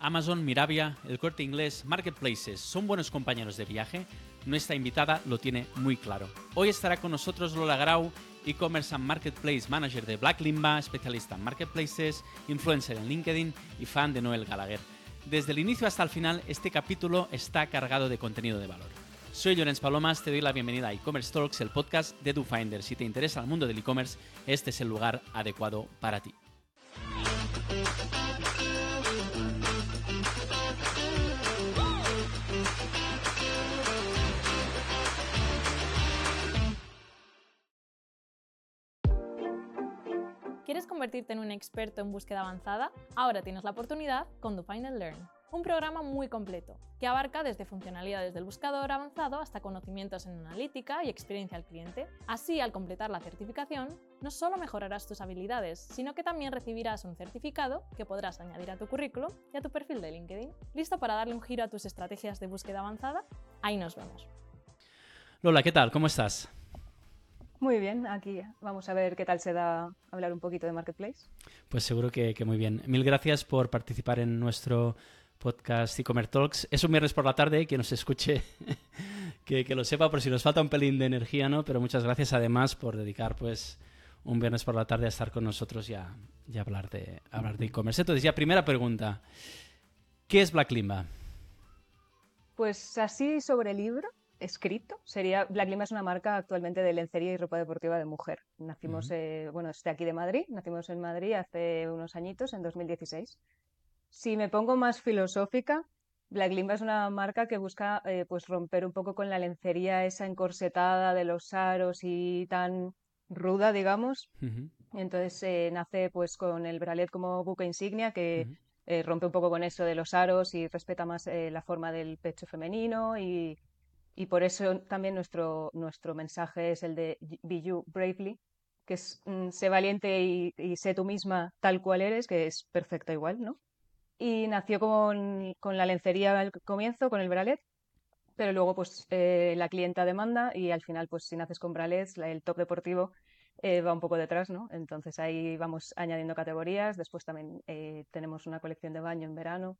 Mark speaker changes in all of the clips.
Speaker 1: Amazon, Mirabia, el corte inglés, Marketplaces son buenos compañeros de viaje. Nuestra invitada lo tiene muy claro. Hoy estará con nosotros Lola Grau, e-commerce and marketplace manager de Black Limba, especialista en marketplaces, influencer en LinkedIn y fan de Noel Gallagher. Desde el inicio hasta el final, este capítulo está cargado de contenido de valor. Soy Lorenz Palomas, te doy la bienvenida a e-commerce Talks, el podcast de DoFinder. Si te interesa el mundo del e-commerce, este es el lugar adecuado para ti.
Speaker 2: Convertirte en un experto en búsqueda avanzada? Ahora tienes la oportunidad con DoFind Learn, un programa muy completo que abarca desde funcionalidades del buscador avanzado hasta conocimientos en analítica y experiencia al cliente. Así, al completar la certificación, no solo mejorarás tus habilidades, sino que también recibirás un certificado que podrás añadir a tu currículum y a tu perfil de LinkedIn. ¿Listo para darle un giro a tus estrategias de búsqueda avanzada? Ahí nos vemos.
Speaker 1: Lola, ¿qué tal? ¿Cómo estás?
Speaker 3: Muy bien, aquí vamos a ver qué tal se da hablar un poquito de Marketplace.
Speaker 1: Pues seguro que, muy bien. Mil gracias por participar en nuestro podcast e-commerce talks. Es un viernes por la tarde, que nos escuche, que, lo sepa por si nos falta un pelín de energía, ¿no? Pero muchas gracias además por dedicar pues un viernes por la tarde a estar con nosotros y a, hablar de hablar de e-commerce. Entonces, ya primera pregunta. ¿Qué es Black Limba?
Speaker 3: Pues así sobre el libro, escrito sería Black Lima es una marca actualmente de lencería y ropa deportiva de mujer. Nacimos, eh, bueno, estoy aquí de Madrid, nacimos en Madrid hace unos añitos, en 2016. Si me pongo más filosófica, Black Limba es una marca que busca eh, pues romper un poco con la lencería esa encorsetada de los aros y tan ruda, digamos. Entonces eh, nace pues con el bralet como buque insignia que rompe un poco con eso de los aros y respeta más la forma del pecho femenino y y por eso también nuestro, nuestro mensaje es el de Be You Bravely, que es mm, sé valiente y, sé tú misma tal cual eres, que es perfecta igual, ¿no? Y nació con, con la lencería al comienzo, con el bralet, pero luego pues eh, la clienta demanda y al final pues si naces con bralets, el top deportivo eh, va un poco detrás, ¿no? Entonces ahí vamos añadiendo categorías, después también eh, tenemos una colección de baño en verano,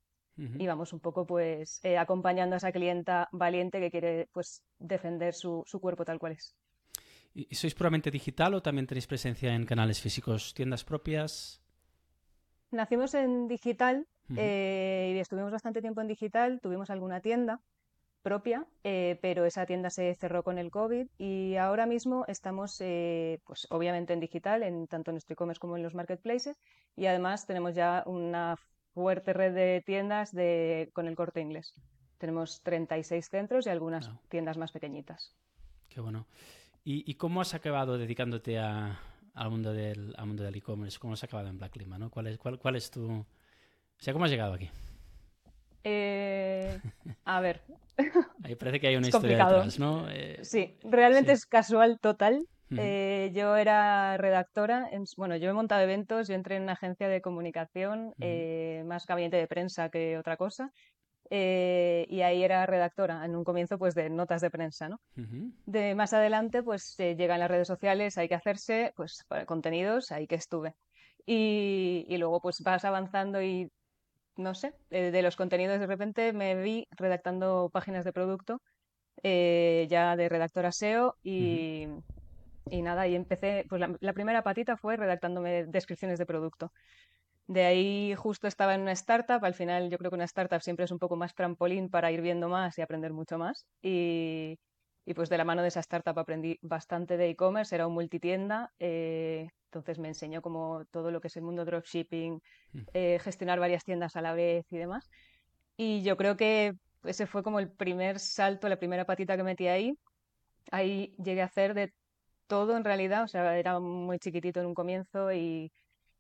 Speaker 3: y vamos un poco pues eh, acompañando a esa clienta valiente que quiere pues defender su, cuerpo tal cual es.
Speaker 1: ¿Y sois puramente digital o también tenéis presencia en canales físicos, tiendas propias?
Speaker 3: Nacimos en digital eh, y estuvimos bastante tiempo en digital, tuvimos alguna tienda propia, eh, pero esa tienda se cerró con el COVID y ahora mismo estamos, pues obviamente en digital, en tanto en nuestro e-commerce como en los marketplaces y además tenemos ya una fuerte red de tiendas de, con el corte inglés. Tenemos 36 centros y algunas tiendas más pequeñitas.
Speaker 1: Qué bueno. ¿Y, cómo has acabado dedicándote a, al mundo del mundo del e-commerce? ¿Cómo has acabado en Black Lima? ¿no? ¿Cuál, es, cuál, ¿Cuál es tu...? O sea, ¿cómo has llegado aquí?
Speaker 3: Eh, a ver.
Speaker 1: Ahí parece que hay una historia detrás, ¿no?
Speaker 3: Eh, sí, realmente es casual total. Eh, yo era redactora, en, bueno, yo he montado eventos, yo entré en una agencia de comunicación, eh, más gabinete de prensa que otra cosa, eh, y ahí era redactora, en un comienzo pues de notas de prensa, ¿no? De más adelante pues llegan las redes sociales, hay que hacerse, pues contenidos, ahí que estuve. Y, y luego pues vas avanzando y, no sé, de los contenidos de repente me vi redactando páginas de producto, ya de redactora SEO y... Y nada, y empecé, pues la, primera patita fue redactándome descripciones de producto. De ahí justo estaba en una startup, al final yo creo que una startup siempre es un poco más trampolín para ir viendo más y aprender mucho más. Y, y pues de la mano de esa startup aprendí bastante de e-commerce, era un multitienda, eh, entonces me enseñó como todo lo que es el mundo dropshipping, mm. eh, gestionar varias tiendas a la vez y demás. Y yo creo que ese fue como el primer salto, la primera patita que metí ahí. Ahí llegué a hacer de todo en realidad, o sea, era muy chiquitito en un comienzo y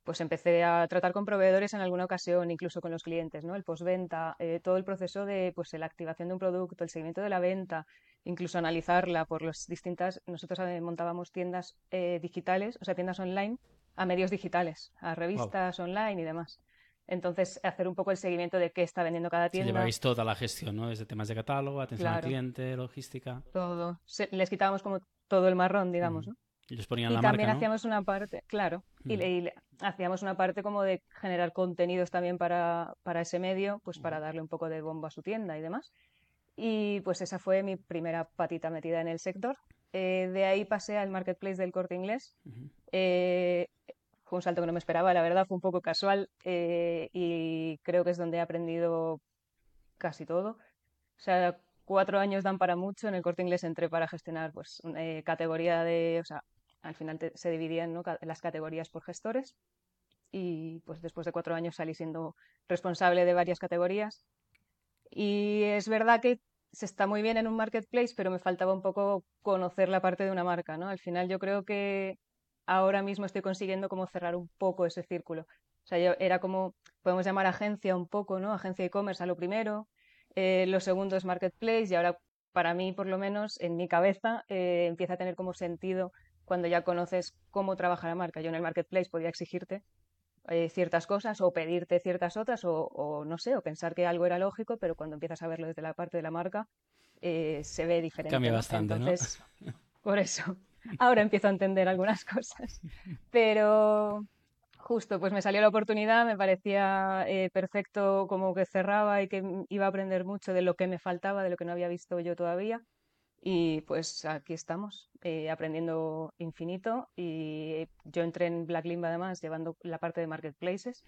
Speaker 3: pues empecé a tratar con proveedores en alguna ocasión, incluso con los clientes, ¿no? El postventa, eh, todo el proceso de pues la activación de un producto, el seguimiento de la venta, incluso analizarla por las distintas. Nosotros montábamos tiendas eh, digitales, o sea, tiendas online a medios digitales, a revistas online y demás. Entonces, hacer un poco el seguimiento de qué está vendiendo cada tienda.
Speaker 1: Sí, lleváis toda la gestión, ¿no? Desde temas de catálogo, atención al cliente, logística.
Speaker 3: Todo. les quitábamos como todo el marrón, digamos, ¿no?
Speaker 1: Ellos ponían
Speaker 3: y
Speaker 1: la
Speaker 3: también
Speaker 1: marca, ¿no?
Speaker 3: hacíamos una parte, claro, y,
Speaker 1: Mm.
Speaker 3: le- y le- hacíamos una parte como de generar contenidos también para, para ese medio, pues para
Speaker 1: Ujú.
Speaker 3: darle un poco de bombo a su tienda y demás. Y pues esa fue mi primera patita metida en el sector. Eh, de ahí pasé al marketplace del Corte Inglés. Eh, fue un salto que no me esperaba, la verdad, fue un poco casual eh, y creo que es donde he aprendido casi todo. O sea, cuatro años dan para mucho. En el Corte Inglés entré para gestionar pues eh, categoría de, o sea, al final te- se dividían, ¿no? las categorías por gestores y pues después de cuatro años salí siendo responsable de varias categorías. Y es verdad que se está muy bien en un marketplace, pero me faltaba un poco conocer la parte de una marca, ¿no? Al final yo creo que ahora mismo estoy consiguiendo como cerrar un poco ese círculo. O sea, yo era como, podemos llamar agencia un poco, ¿no? Agencia e-commerce a lo primero, eh, lo segundo es marketplace y ahora para mí, por lo menos, en mi cabeza, eh, empieza a tener como sentido cuando ya conoces cómo trabaja la marca. Yo en el marketplace podía exigirte eh, ciertas cosas o pedirte ciertas otras o, o no sé, o pensar que algo era lógico, pero cuando empiezas a verlo desde la parte de la marca eh, se ve diferente.
Speaker 1: Cambia
Speaker 3: ¿no?
Speaker 1: bastante, ¿no?
Speaker 3: Entonces, por eso, ahora empiezo a entender algunas cosas. Pero justo, pues me salió la oportunidad, me parecía eh, perfecto como que cerraba y que iba a aprender mucho de lo que me faltaba, de lo que no había visto yo todavía. Y pues aquí estamos, eh, aprendiendo infinito. Y yo entré en Black Limba además, llevando la parte de marketplaces.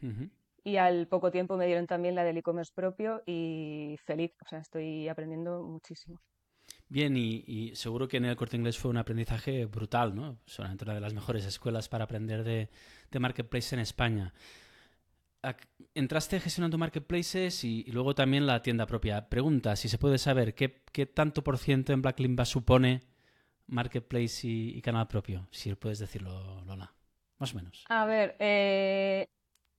Speaker 3: Y al poco tiempo me dieron también la del e-commerce propio y feliz, o sea, estoy aprendiendo muchísimo.
Speaker 1: Bien, y, y seguro que en el Corte Inglés fue un aprendizaje brutal, ¿no? Solamente una de las mejores escuelas para aprender de, de marketplace en España. Entraste gestionando marketplaces y, y luego también la tienda propia. Pregunta, si se puede saber, ¿qué, qué tanto por ciento en Black Limba supone marketplace y, y canal propio? Si puedes decirlo, Lola. Más o menos.
Speaker 3: A ver, eh,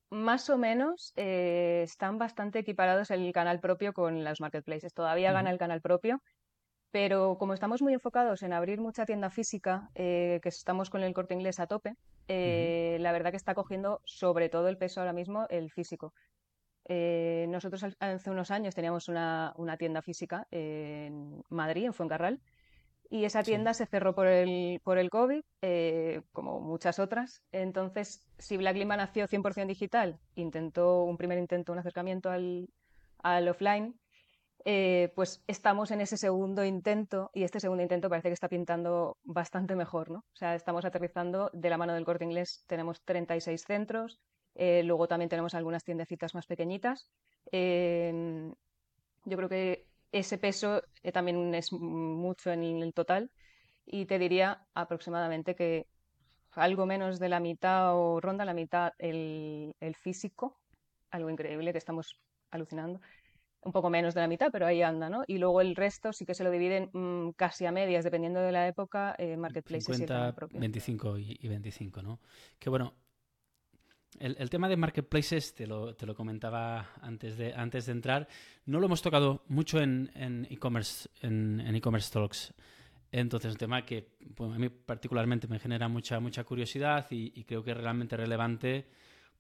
Speaker 3: más o menos eh, están bastante equiparados el canal propio con los marketplaces. Todavía gana el canal propio, pero como estamos muy enfocados en abrir mucha tienda física, eh, que estamos con el Corte Inglés a tope, eh, la verdad que está cogiendo sobre todo el peso ahora mismo el físico. Eh, nosotros hace unos años teníamos una, una tienda física en Madrid, en Fuencarral, y esa
Speaker 1: Sí.
Speaker 3: tienda se cerró por el, por el COVID, eh, como muchas otras. Entonces, si Black Limba nació 100% digital, intentó un primer intento, un acercamiento al, al offline, eh, pues estamos en ese segundo intento y este segundo intento parece que está pintando bastante mejor, ¿no? O sea, estamos aterrizando de la mano del Corte Inglés, tenemos 36 centros, eh, luego también tenemos algunas tiendecitas más pequeñitas. Eh, yo creo que ese peso también es mucho en el total y te diría aproximadamente que algo menos de la mitad o ronda la mitad el físico, algo increíble que estamos alucinando. Un poco menos de la mitad, pero ahí anda, ¿no? Y luego el resto sí que se lo dividen mm, casi a medias, dependiendo de la época, eh, marketplaces y el
Speaker 1: 50,
Speaker 3: canal propio.
Speaker 1: 25 y, y 25, ¿no? Que bueno, el, el tema de marketplaces, te lo, te lo comentaba antes de, antes de entrar, no lo hemos tocado mucho en en e-commerce en, en e-commerce talks. Entonces, un tema que bueno, a mí particularmente me genera mucha, mucha curiosidad y, y creo que es realmente relevante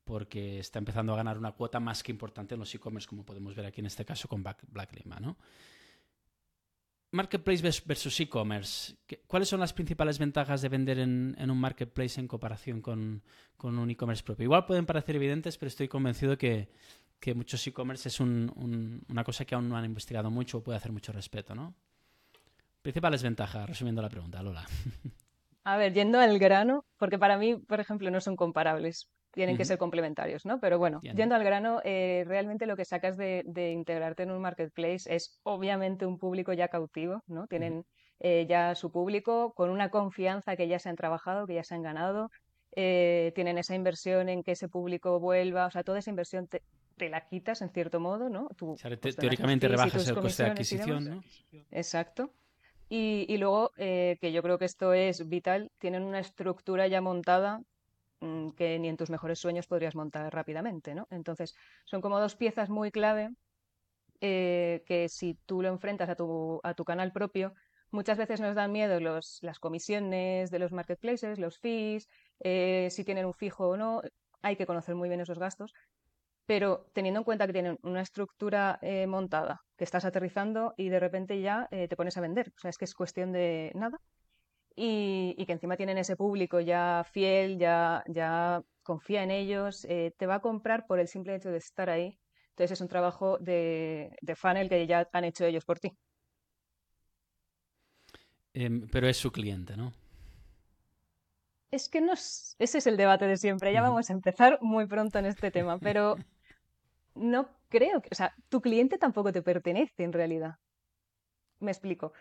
Speaker 1: porque está empezando a ganar una cuota más que importante en los e-commerce, como podemos ver aquí en este caso con Black, Lima, ¿no? Marketplace vers- versus e-commerce. ¿Qué- ¿Cuáles son las principales ventajas de vender en, un marketplace en comparación con, con un e-commerce propio? Igual pueden parecer evidentes, pero estoy convencido que, que muchos e-commerce es un- un- una cosa que aún no han investigado mucho o puede hacer mucho respeto, ¿no? Principales ventajas, resumiendo la pregunta, Lola.
Speaker 3: A ver, yendo al grano, porque para mí, por ejemplo, no son comparables, tienen que ser complementarios, ¿no? Pero bueno,
Speaker 1: Bien.
Speaker 3: yendo al grano, eh, realmente lo que sacas de, de integrarte en un marketplace es obviamente un público ya cautivo, ¿no? Tienen eh, ya su público con una confianza que ya se han trabajado, que ya se han ganado, eh, tienen esa inversión en que ese público vuelva, o sea, toda esa inversión te, te la quitas en cierto modo, ¿no? Tú,
Speaker 1: O sea, te-
Speaker 3: pues,
Speaker 1: teóricamente rebajas el coste de adquisición, ¿no?
Speaker 3: Exacto. Y, y luego, eh, que yo creo que esto es vital, tienen una estructura ya montada que ni en tus mejores sueños podrías montar rápidamente, ¿no? Entonces, son como dos piezas muy clave eh, que si tú lo enfrentas a tu, a tu canal propio, muchas veces nos dan miedo los, las comisiones de los marketplaces, los fees, eh, si tienen un fijo o no, hay que conocer muy bien esos gastos, pero teniendo en cuenta que tienen una estructura eh, montada, que estás aterrizando y de repente ya te pones a vender. O sea, es que es cuestión de nada. Y, que encima tienen ese público ya fiel, ya, ya confía en ellos, eh, te va a comprar por el simple hecho de estar ahí. Entonces es un trabajo de, de funnel que ya han hecho ellos por ti.
Speaker 1: Em, pero es su cliente, ¿no?
Speaker 3: Es que no ese es el debate de siempre. Ya vamos a empezar muy pronto en este tema, pero no creo que, o sea, tu cliente tampoco te pertenece en realidad. Me explico.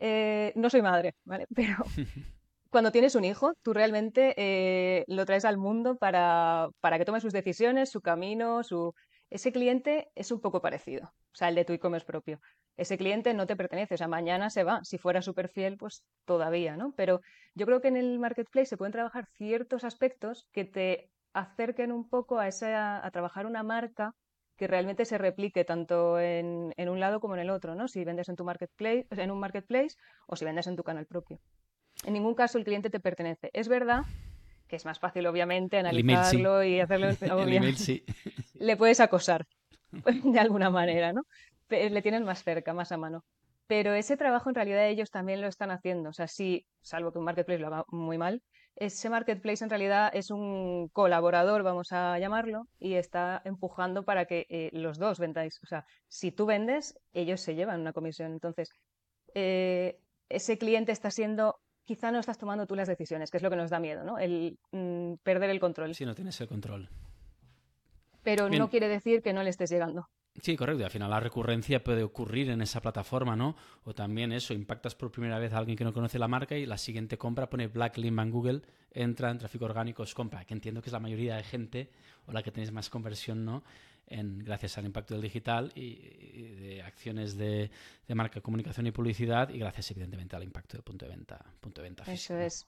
Speaker 3: Eh, no soy madre, ¿vale? Pero cuando tienes un hijo, tú realmente eh, lo traes al mundo para, para que tome sus decisiones, su camino, su... Ese cliente es un poco parecido, o sea, el de tu e-commerce propio. Ese cliente no te pertenece, o sea, mañana se va. Si fuera súper fiel, pues todavía, ¿no? Pero yo creo que en el marketplace se pueden trabajar ciertos aspectos que te acerquen un poco a, esa, a trabajar una marca que realmente se replique tanto en, un lado como en el otro, ¿no? Si vendes en tu marketplace, en un marketplace o si vendes en tu canal propio. En ningún caso el cliente te pertenece. Es verdad que es más fácil, obviamente, analizarlo y hacerlo. Le puedes acosar de alguna manera, ¿no? Le tienes más cerca, más a mano. Pero ese trabajo en realidad ellos también lo están haciendo. O sea, sí, salvo que un marketplace lo haga muy mal, ese marketplace en realidad es un colaborador, vamos a llamarlo, y está empujando para que eh, los dos vendáis. O sea, si tú vendes, ellos se llevan una comisión. Entonces, eh, ese cliente está siendo, quizá no estás tomando tú las decisiones, que es lo que nos da miedo, ¿no? El mm, perder el control.
Speaker 1: Si no tienes el control.
Speaker 3: Pero no quiere decir que no le estés llegando.
Speaker 1: Sí, correcto. Y al final la recurrencia puede ocurrir en esa plataforma, ¿no? O también eso, impactas por primera vez a alguien que no conoce la marca y la siguiente compra pone Black Limba en Google, entra en tráfico orgánico, os compra. Que entiendo que es la mayoría de gente o la que tenéis más conversión, ¿no? En, gracias al impacto del digital y, de acciones de, marca, comunicación y publicidad y gracias evidentemente al impacto del punto de venta, punto de venta
Speaker 3: Eso es.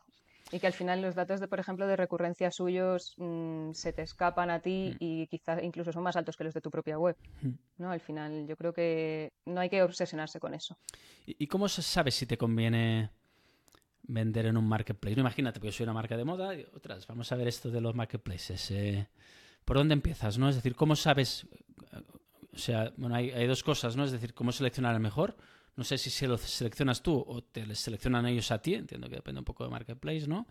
Speaker 3: Y que al final los datos, de, por ejemplo, de recurrencia suyos mm, se te escapan a ti mm. y quizás incluso son más altos que los de tu propia web. Mm. ¿no? Al final yo creo que no hay que obsesionarse con eso.
Speaker 1: ¿Y cómo se sabe si te conviene vender en un marketplace? imagínate, porque yo soy una marca de moda y otras, vamos a ver esto de los marketplaces. Eh, ¿Por dónde empiezas? ¿no? Es decir, ¿cómo sabes? O sea, bueno, hay, hay dos cosas, ¿no? Es decir, ¿cómo seleccionar el mejor? No sé si se lo seleccionas tú o te les seleccionan ellos a ti, entiendo que depende un poco de Marketplace, ¿no?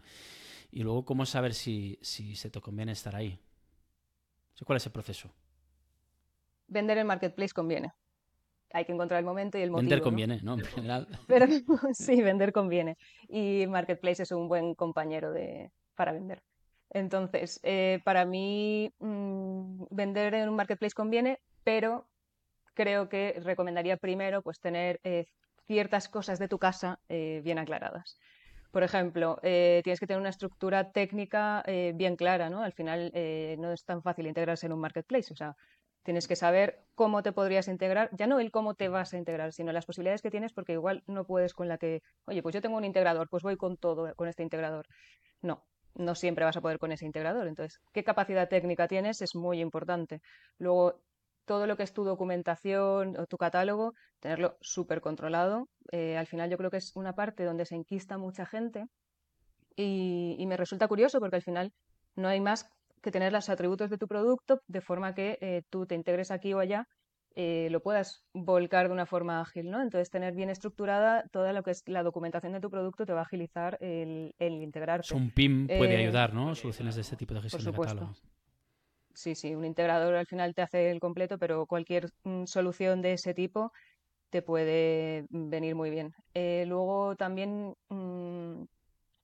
Speaker 1: Y luego, ¿cómo saber si, si se te conviene estar ahí? ¿Cuál es el proceso?
Speaker 3: Vender en Marketplace conviene. Hay que encontrar el momento y el motivo.
Speaker 1: Vender conviene, ¿no? En general.
Speaker 3: Pero sí, vender conviene. Y Marketplace es un buen compañero de, para vender. Entonces, eh, para mí, mm, vender en un marketplace conviene, pero creo que recomendaría primero pues tener eh, ciertas cosas de tu casa eh, bien aclaradas. Por ejemplo, eh, tienes que tener una estructura técnica bien clara, ¿no? Al final no es tan fácil integrarse en un marketplace, o sea, tienes que saber cómo te podrías integrar, ya no el cómo te vas a integrar, sino las posibilidades que tienes, porque igual no puedes con la que, oye, pues yo tengo un integrador, pues voy con todo, con este integrador. No, no siempre vas a poder con ese integrador. Entonces, qué capacidad técnica tienes es muy importante. Luego, todo lo que es tu documentación o tu catálogo, tenerlo súper controlado. Eh, al final yo creo que es una parte donde se enquista mucha gente y, me resulta curioso porque al final no hay más que tener los atributos de tu producto de forma que eh, tú te integres aquí o allá, eh, lo puedas volcar de una forma ágil, ¿no? Entonces tener bien estructurada toda lo que es la documentación de tu producto te va a agilizar el, el integrarte.
Speaker 1: Un PIM puede ayudar, ¿no? Soluciones de este tipo de gestión de catálogo
Speaker 3: sí, sí, un integrador al final te hace el completo, pero cualquier mm, solución de ese tipo te puede venir muy bien. Eh, luego también mm,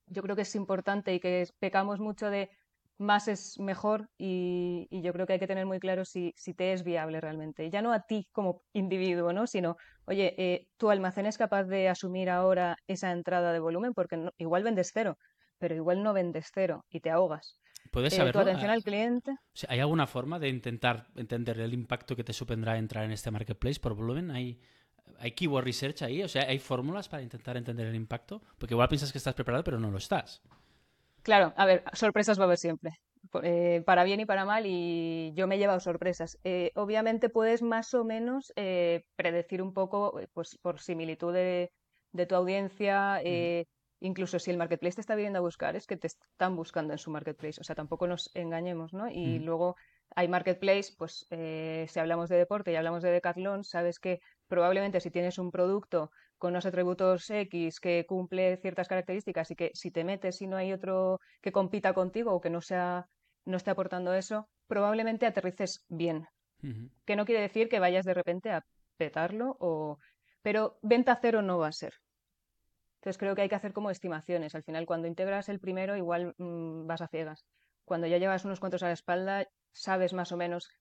Speaker 3: yo creo que es importante y que pecamos mucho de más es mejor y, yo creo que hay que tener muy claro si, te es viable realmente. Ya no a ti como individuo, ¿no? sino, oye, eh, tu almacén es capaz de asumir ahora esa entrada de volumen porque igual vendes cero, pero igual no vendes cero y te ahogas.
Speaker 1: ¿Puedes eh, saberlo?
Speaker 3: atención al cliente.
Speaker 1: ¿Hay alguna forma de intentar entender el impacto que te supondrá entrar en este marketplace por volumen? ¿Hay, ¿Hay keyword research ahí? O sea, ¿hay fórmulas para intentar entender el impacto? Porque igual piensas que estás preparado, pero no lo estás.
Speaker 3: Claro, a ver, sorpresas va a haber siempre. Eh, para bien y para mal, y yo me he llevado sorpresas. Eh, obviamente puedes más o menos predecir un poco, pues por similitud de, tu audiencia, incluso si el marketplace te está viniendo a buscar, es que te están buscando en su marketplace. O sea, tampoco nos engañemos, ¿no? Y mm. luego hay marketplace, pues eh, si hablamos de deporte y hablamos de Decathlon, sabes que probablemente si tienes un producto con unos atributos X que cumple ciertas características y que si te metes y no hay otro que compita contigo o que no sea no esté aportando eso, probablemente aterrices bien. Que no quiere decir que vayas de repente a petarlo o pero venta cero no va a ser. Entonces creo que hay que hacer como estimaciones. Al final, cuando integras el primero, igual mm, vas a ciegas. Cuando ya llevas unos cuantos a la espalda, sabes más o menos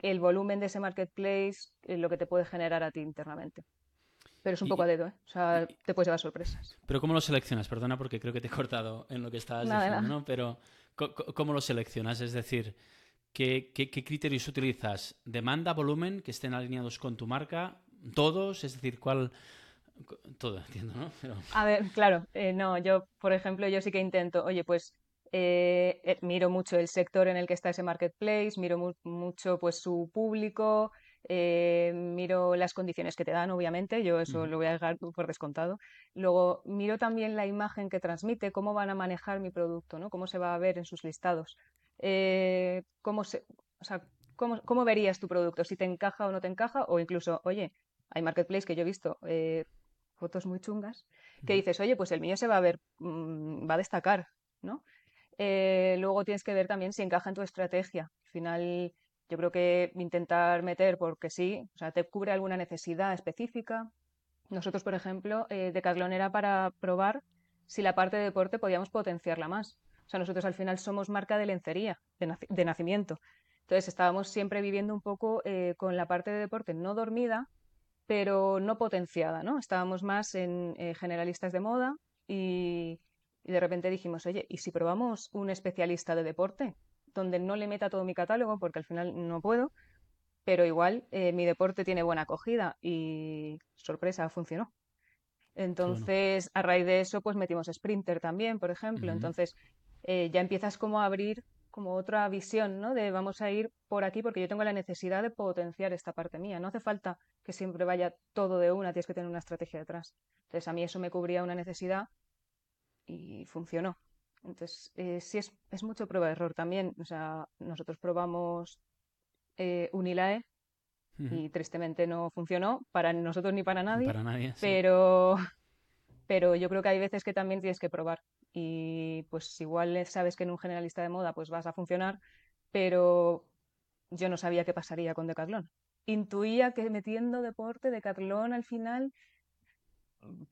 Speaker 3: el volumen de ese marketplace, eh, lo que te puede generar a ti internamente. Pero es un poco a dedo, ¿eh? O sea, te puedes llevar sorpresas.
Speaker 1: Pero ¿cómo lo seleccionas? Perdona porque creo que te he cortado en lo que estabas diciendo, ¿no? Pero ¿cómo lo seleccionas? Es decir, ¿qué, ¿qué, criterios utilizas? ¿Demanda, volumen, que estén alineados con tu marca? ¿Todos? Es decir, ¿cuál...? Todo, entiendo, ¿no?
Speaker 3: A ver, claro, eh, no, yo, por ejemplo, yo sí que intento, oye, pues eh, eh, miro mucho el sector en el que está ese marketplace, miro mucho pues su público, eh, miro las condiciones que te dan, obviamente, yo eso lo voy a dejar por descontado. Luego miro también la imagen que transmite, cómo van a manejar mi producto, ¿no? cómo se va a ver en sus listados, cómo, se, o sea, cómo, cómo, verías tu producto, si te encaja o no te encaja, o incluso, oye, hay marketplace que yo he visto fotos muy chungas, que dices, oye, pues el mío se va a ver, mm, va a destacar, ¿no? Eh, luego tienes que ver también si encaja en tu estrategia. Al final, yo creo que intentar meter porque sí, o sea, te cubre alguna necesidad específica. Nosotros, por ejemplo, eh, Decathlon era para probar si la parte de deporte podíamos potenciarla más. O sea, nosotros al final somos marca de lencería, de, nacimiento. Entonces estábamos siempre viviendo un poco eh, con la parte de deporte no dormida, pero no potenciada, ¿no? Estábamos más en eh, generalistas de moda y, y de repente dijimos, oye, ¿y si probamos un especialista de deporte? Donde no le meta todo mi catálogo, porque al final no puedo, pero igual eh, mi deporte tiene buena acogida y sorpresa, funcionó. Entonces, a raíz de eso, pues metimos Sprinter también, por ejemplo. Entonces, eh, ya empiezas como a abrir como otra visión, ¿no? De vamos a ir por aquí porque yo tengo la necesidad de potenciar esta parte mía. No hace falta que siempre vaya todo de una, tienes que tener una estrategia detrás. Entonces, a mí eso me cubría una necesidad y funcionó. Entonces, eh, sí es, es mucho prueba de error también. O sea, nosotros probamos eh, Unilae y tristemente no funcionó para nosotros ni para nadie.
Speaker 1: Para nadie
Speaker 3: pero, pero yo creo que hay veces que también tienes que probar. Y pues igual sabes que en un generalista de moda pues vas a funcionar, pero yo no sabía qué pasaría con Decathlon. Intuía que metiendo deporte, Decathlon al final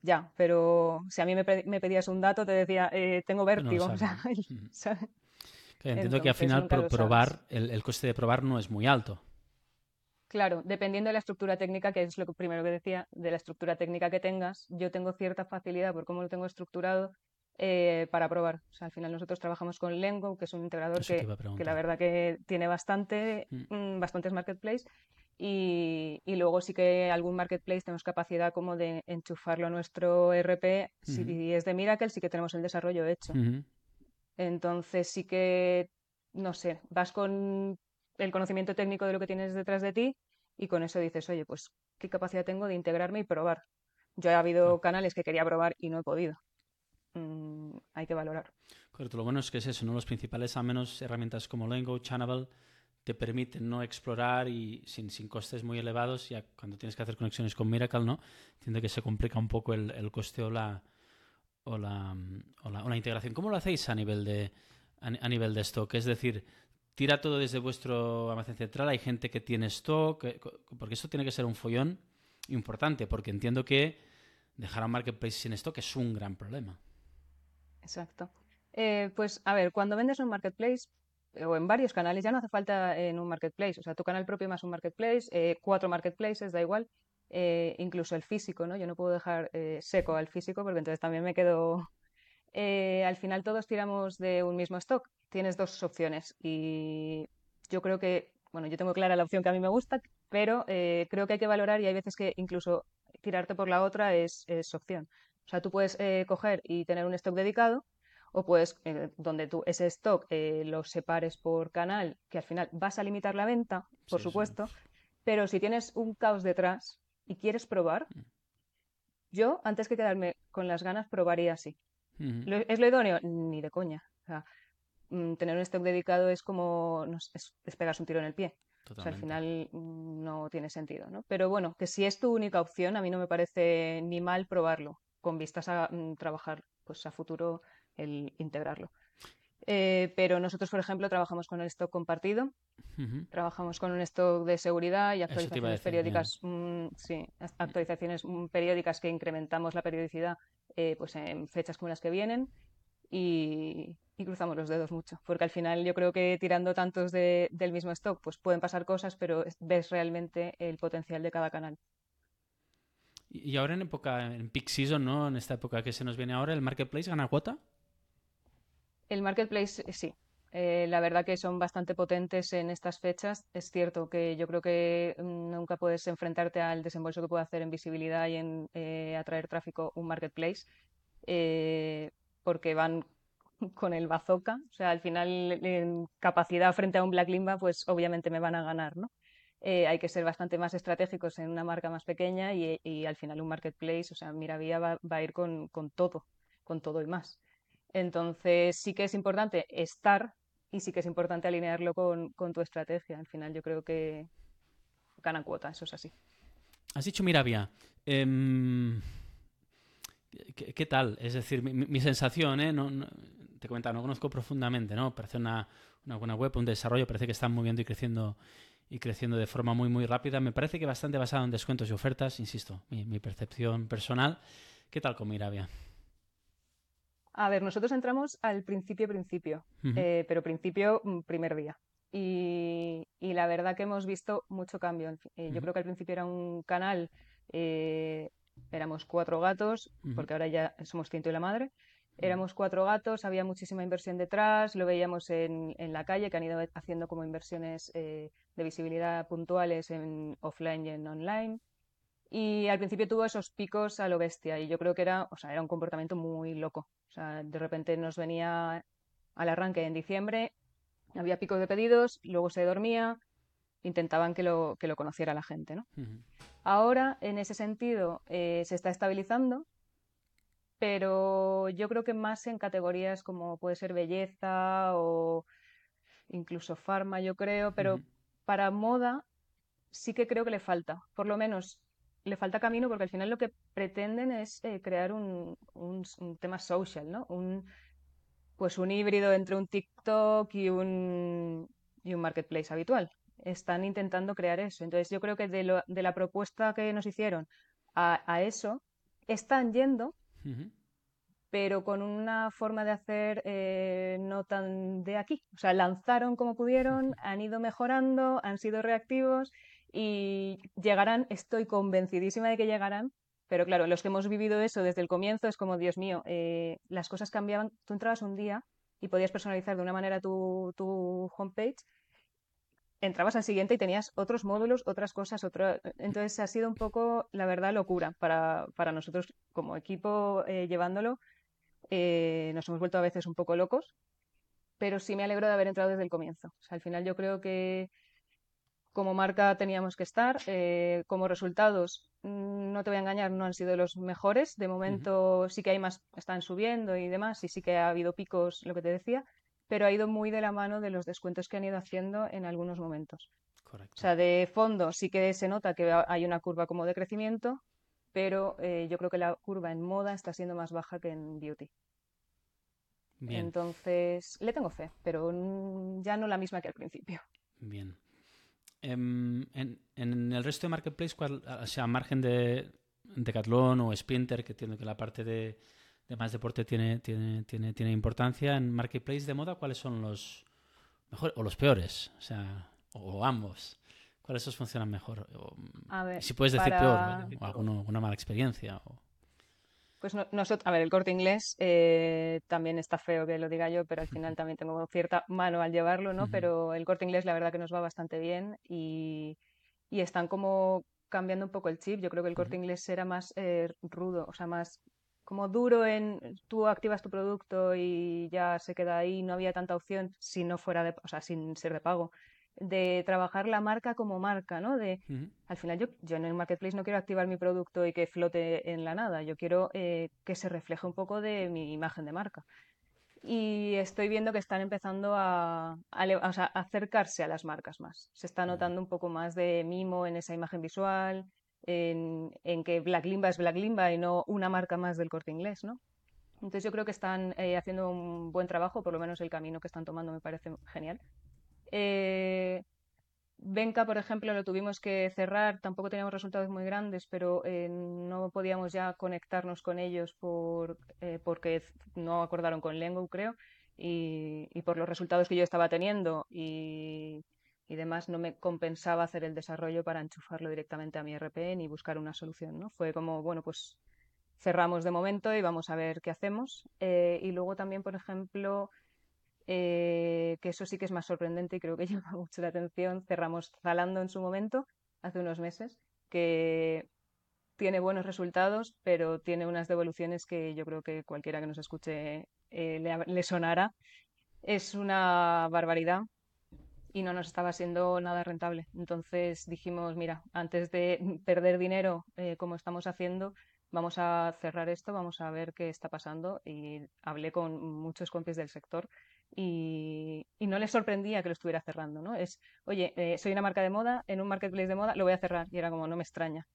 Speaker 3: ya, pero si a mí me, pedías un dato, te decía, eh, tengo vértigo.
Speaker 1: entiendo que al final por probar, el, coste de probar no es muy alto.
Speaker 3: Claro, dependiendo de la estructura técnica, que es lo primero que decía, de la estructura técnica que tengas, yo tengo cierta facilidad por cómo lo tengo estructurado eh, para probar. O sea, al final nosotros trabajamos con Lengo, que es un integrador que, que, la verdad que tiene bastante, mm. Mm, bastantes marketplaces y, luego sí que algún marketplace tenemos capacidad como de enchufarlo a nuestro RP. Si es de Miracle, sí que tenemos el desarrollo hecho. Entonces sí que, no sé, vas con el conocimiento técnico de lo que tienes detrás de ti y con eso dices, oye, pues qué capacidad tengo de integrarme y probar. Yo he habido canales que quería probar y no he podido. Mm, hay que valorar.
Speaker 1: Correcto, lo bueno es que es eso, ¿no? Los principales, a menos herramientas como Lengo, Channel, te permiten no explorar y sin, sin costes muy elevados, ya cuando tienes que hacer conexiones con Miracle, ¿no? Entiendo que se complica un poco el, el coste o la, o la, o la, integración. ¿Cómo lo hacéis a nivel de a, nivel de stock? Es decir, tira todo desde vuestro almacén central, hay gente que tiene stock, porque eso tiene que ser un follón importante, porque entiendo que dejar a marketplace sin stock es un gran problema.
Speaker 3: Exacto. Eh, pues a ver, cuando vendes un marketplace, o en varios canales, ya no hace falta en un marketplace, o sea, tu canal propio más un marketplace, eh, cuatro marketplaces, da igual, eh, incluso el físico, ¿no? Yo no puedo dejar eh, seco al físico porque entonces también me quedo... al final todos tiramos de un mismo stock, tienes dos opciones y yo creo que, bueno, yo tengo clara la opción que a mí me gusta, pero creo que hay que valorar y hay veces que incluso tirarte por la otra es, es opción. O sea, tú puedes coger y tener un stock dedicado o puedes, eh, donde tú ese stock eh, lo separes por canal, que al final vas a limitar la venta, por supuesto, pero si tienes un caos detrás y quieres probar, mm. yo antes que quedarme con las ganas probaría así. ¿Es lo idóneo? Ni de coña. mm, tener un stock dedicado es como es, pegarse un tiro en el pie. O sea, al final mm, no tiene sentido, ¿no? Pero bueno, que si es tu única opción, a mí no me parece ni mal probarlo, con vistas a mm, trabajar pues a futuro el integrarlo. Eh, pero nosotros, por ejemplo, trabajamos con el stock compartido, trabajamos con un stock de seguridad y actualizaciones periódicas, sí, actualizaciones periódicas que incrementamos la periodicidad eh, pues en fechas como las que vienen y, cruzamos los dedos mucho, porque al final yo creo que tirando tantos del mismo stock, pues pueden pasar cosas, pero ves realmente el potencial de cada canal.
Speaker 1: Y ahora en época, en peak season, ¿no? En esta época que se nos viene ahora, ¿el marketplace gana cuota?
Speaker 3: El marketplace eh, sí. Eh, la verdad que son bastante potentes en estas fechas. Es cierto que yo creo que mm, nunca puedes enfrentarte al desembolso que puede hacer en visibilidad y en eh, atraer tráfico un marketplace, porque van con el bazooka. O sea, al final en capacidad frente a un Black Limba, pues obviamente me van a ganar, ¿no? hay que ser bastante más estratégicos en una marca más pequeña y, al final un marketplace, o sea, Miravía va, a ir con, todo, con todo y más. Entonces sí que es importante estar y sí que es importante alinearlo con, tu estrategia. Al final yo creo que ganan cuota, eso es así.
Speaker 1: Has dicho Miravia. Em, ¿qué, tal? Es decir, mi, sensación, ¿eh? No, te comentaba, no conozco profundamente, ¿no? Parece una, buena web, un desarrollo, parece que están moviendo y creciendo y creciendo de forma muy, muy rápida. Me parece que bastante basado en descuentos y ofertas, insisto, mi, mi percepción personal. ¿Qué tal con Miravia?
Speaker 3: A ver, nosotros entramos al principio, principio, eh, pero principio, mm, primer día. Y, la verdad que hemos visto mucho cambio. Eh, yo creo que al principio era un canal, eh, éramos cuatro gatos, porque ahora ya somos ciento y la madre. Éramos cuatro gatos, había muchísima inversión detrás, lo veíamos en, en la calle, que han ido haciendo como inversiones de visibilidad puntuales en offline y en online. Y al principio tuvo esos picos a lo bestia y yo creo que era, o sea, era un comportamiento muy loco. O sea, de repente nos venía al arranque en diciembre, había picos de pedidos, luego se dormía, intentaban que lo, que lo conociera la gente, ¿no? Ahora, en ese sentido, eh, se está estabilizando, pero yo creo que más en categorías como puede ser belleza o incluso farma, yo creo, pero para moda sí que creo que le falta, por lo menos le falta camino porque al final lo que pretenden es eh, crear un, tema social, ¿no? Un, pues un híbrido entre un TikTok y un, y un marketplace habitual. Están intentando crear eso. Entonces yo creo que de, lo, de la propuesta que nos hicieron a, eso, están yendo, pero con una forma de hacer eh, no tan de aquí. O sea, lanzaron como pudieron, han ido mejorando, han sido reactivos y llegarán, estoy convencidísima de que llegarán, pero claro, los que hemos vivido eso desde el comienzo es como, Dios mío, eh, las cosas cambiaban, tú entrabas un día y podías personalizar de una manera tu, tu homepage, entrabas al siguiente y tenías otros módulos, otras cosas, otro... entonces ha sido un poco, la verdad, locura para, para nosotros como equipo eh, llevándolo. Eh, nos hemos vuelto a veces un poco locos, pero sí me alegro de haber entrado desde el comienzo. O sea, al final yo creo que como marca teníamos que estar. Eh, como resultados, mm, no te voy a engañar, no han sido los mejores. De momento sí que hay más, están subiendo y demás, y sí que ha habido picos, lo que te decía, pero ha ido muy de la mano de los descuentos que han ido haciendo en algunos momentos. Correcto. O sea, de fondo sí que se nota que hay una curva como de crecimiento, pero eh, yo creo que la curva en moda está siendo más baja que en beauty. Entonces, le tengo fe, pero ya no la misma que al principio.
Speaker 1: Bien. Em, en, en, el resto de Marketplace, o sea, margen de Decathlon o Sprinter, que entiendo que la parte de, más deporte tiene, tiene, tiene, tiene importancia, en Marketplace de moda, ¿cuáles son los mejores o los peores? O sea, o, ambos. ¿Cuáles os funcionan mejor? si puedes decir peor, o alguna mala experiencia. O...
Speaker 3: Pues nosotros, a ver, el corte inglés eh, también está feo que lo diga yo, pero al final también tengo cierta mano al llevarlo, ¿no? Pero el corte inglés la verdad que nos va bastante bien y, están como cambiando un poco el chip. Yo creo que el corte inglés era más eh, rudo, o sea, más como duro en tú activas tu producto y ya se queda ahí, no había tanta opción si no fuera de, o sea, sin ser de pago de trabajar la marca como marca, ¿no? De, Al final yo, yo en el marketplace no quiero activar mi producto y que flote en la nada, yo quiero eh, que se refleje un poco de mi imagen de marca. y estoy viendo que están empezando a, acercarse a las marcas más. Se está notando un poco más de mimo en esa imagen visual, en, que Black Limba es Black Limba y no una marca más del corte inglés, ¿no? Entonces yo creo que están eh, haciendo un buen trabajo, por lo menos el camino que están tomando me parece genial. Eh, Benca, por ejemplo, lo tuvimos que cerrar, tampoco teníamos resultados muy grandes, pero eh, no podíamos ya conectarnos con ellos por, eh, porque no acordaron con Lengo, creo, y, por los resultados que yo estaba teniendo y, y, demás, no me compensaba hacer el desarrollo para enchufarlo directamente a mi RP ni buscar una solución, ¿no? Fue como, bueno, pues cerramos de momento y vamos a ver qué hacemos. Eh, y luego también, por ejemplo, eh, que eso sí que es más sorprendente y creo que llama mucho la atención. Cerramos Zalando en su momento, hace unos meses, que tiene buenos resultados, pero tiene unas devoluciones que yo creo que cualquiera que nos escuche eh, le, le, sonará. Es una barbaridad y no nos estaba siendo nada rentable. Entonces dijimos, mira, antes de perder dinero eh, como estamos haciendo, vamos a cerrar esto, vamos a ver qué está pasando. Y hablé con muchos compis del sector y, no les sorprendía que lo estuviera cerrando, ¿no? Es, oye, eh, soy una marca de moda, en un marketplace de moda lo voy a cerrar. Y era como, no me extraña.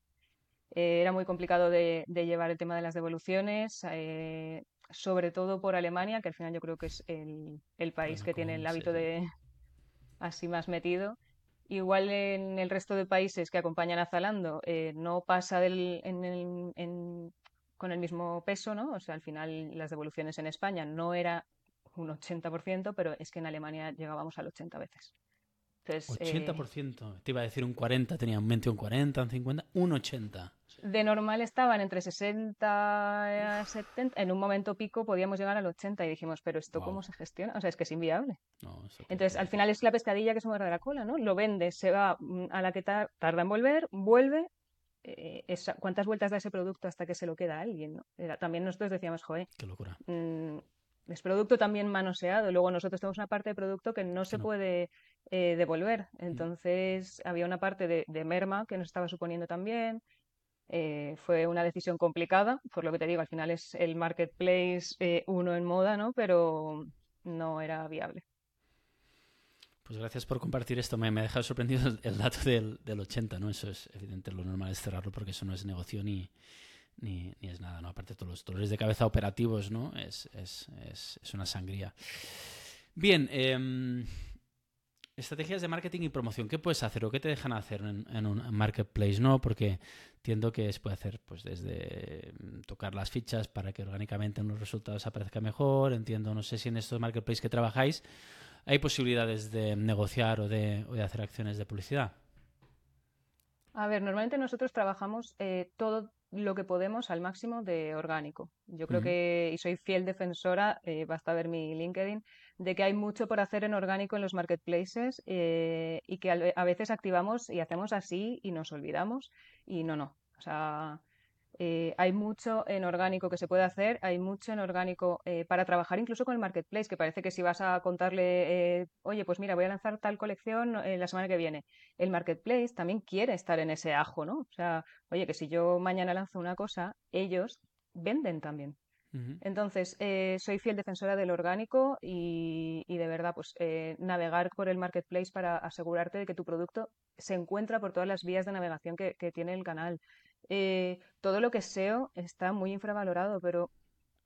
Speaker 3: Eh, era muy complicado de, llevar el tema de las devoluciones, eh, sobre todo por Alemania, que al final yo creo que es el, país que tiene el hábito de así más metido. Igual en el resto de países que acompañan a Zalando no pasa del, con el mismo peso, ¿no? O sea, al final las devoluciones en España no era un 80%, pero es que en Alemania llegábamos al 80 veces.
Speaker 1: 80%, eh, te iba a decir un 40, tenía un mente un 40, un 50, un 80.
Speaker 3: De normal estaban entre 60 y 70, en un momento pico podíamos llegar al 80 y dijimos, pero ¿esto cómo se gestiona? O sea, es que es inviable. Entonces, al final es la pescadilla que se muerde la cola, ¿no? Lo vende, se va mm, a la que tarda en volver, vuelve, eh, ¿cuántas vueltas da ese producto hasta que se lo queda a alguien? ¿no? también nosotros decíamos, joder,
Speaker 1: qué locura.
Speaker 3: Mm, es producto también manoseado. Luego nosotros tenemos una parte de producto que no se puede eh, devolver. Mm. Entonces había una parte de, merma que nos estaba suponiendo también. Eh, fue una decisión complicada, por lo que te digo, al final es el marketplace eh, uno en moda, ¿no? Pero no era viable.
Speaker 1: Pues gracias por compartir esto. Me, me ha dejado sorprendido el, dato del, del, 80, ¿no? Eso es evidente, lo normal es cerrarlo porque eso no es negocio ni, ni, es nada, ¿no? Aparte todos los dolores de cabeza operativos, ¿no? Es, una sangría. Bien, em, estrategias de marketing y promoción. ¿Qué puedes hacer o qué te dejan hacer en, un marketplace? No, porque entiendo que se puede hacer pues desde em, tocar las fichas para que orgánicamente en los resultados aparezca mejor. Entiendo, no sé si en estos marketplaces que trabajáis hay posibilidades de negociar o de, o de hacer acciones de publicidad.
Speaker 3: A ver, normalmente nosotros trabajamos eh, todo lo que podemos al máximo de orgánico. Yo creo que, y soy fiel defensora, eh, basta ver mi LinkedIn, de que hay mucho por hacer en orgánico en los marketplaces eh, y que a veces activamos y hacemos así y nos olvidamos y no, no. O sea, eh, hay mucho en orgánico que se puede hacer, hay mucho en orgánico eh, para trabajar incluso con el marketplace, que parece que si vas a contarle, eh, oye, pues mira, voy a lanzar tal colección la semana que viene, el marketplace también quiere estar en ese ajo, ¿no? O sea, oye, que si yo mañana lanzo una cosa, ellos venden también. Entonces, soy fiel defensora del orgánico y, de verdad, pues navegar por el marketplace para asegurarte de que tu producto se encuentra por todas las vías de navegación que, que tiene el canal. Eh, todo lo que SEO está muy infravalorado, pero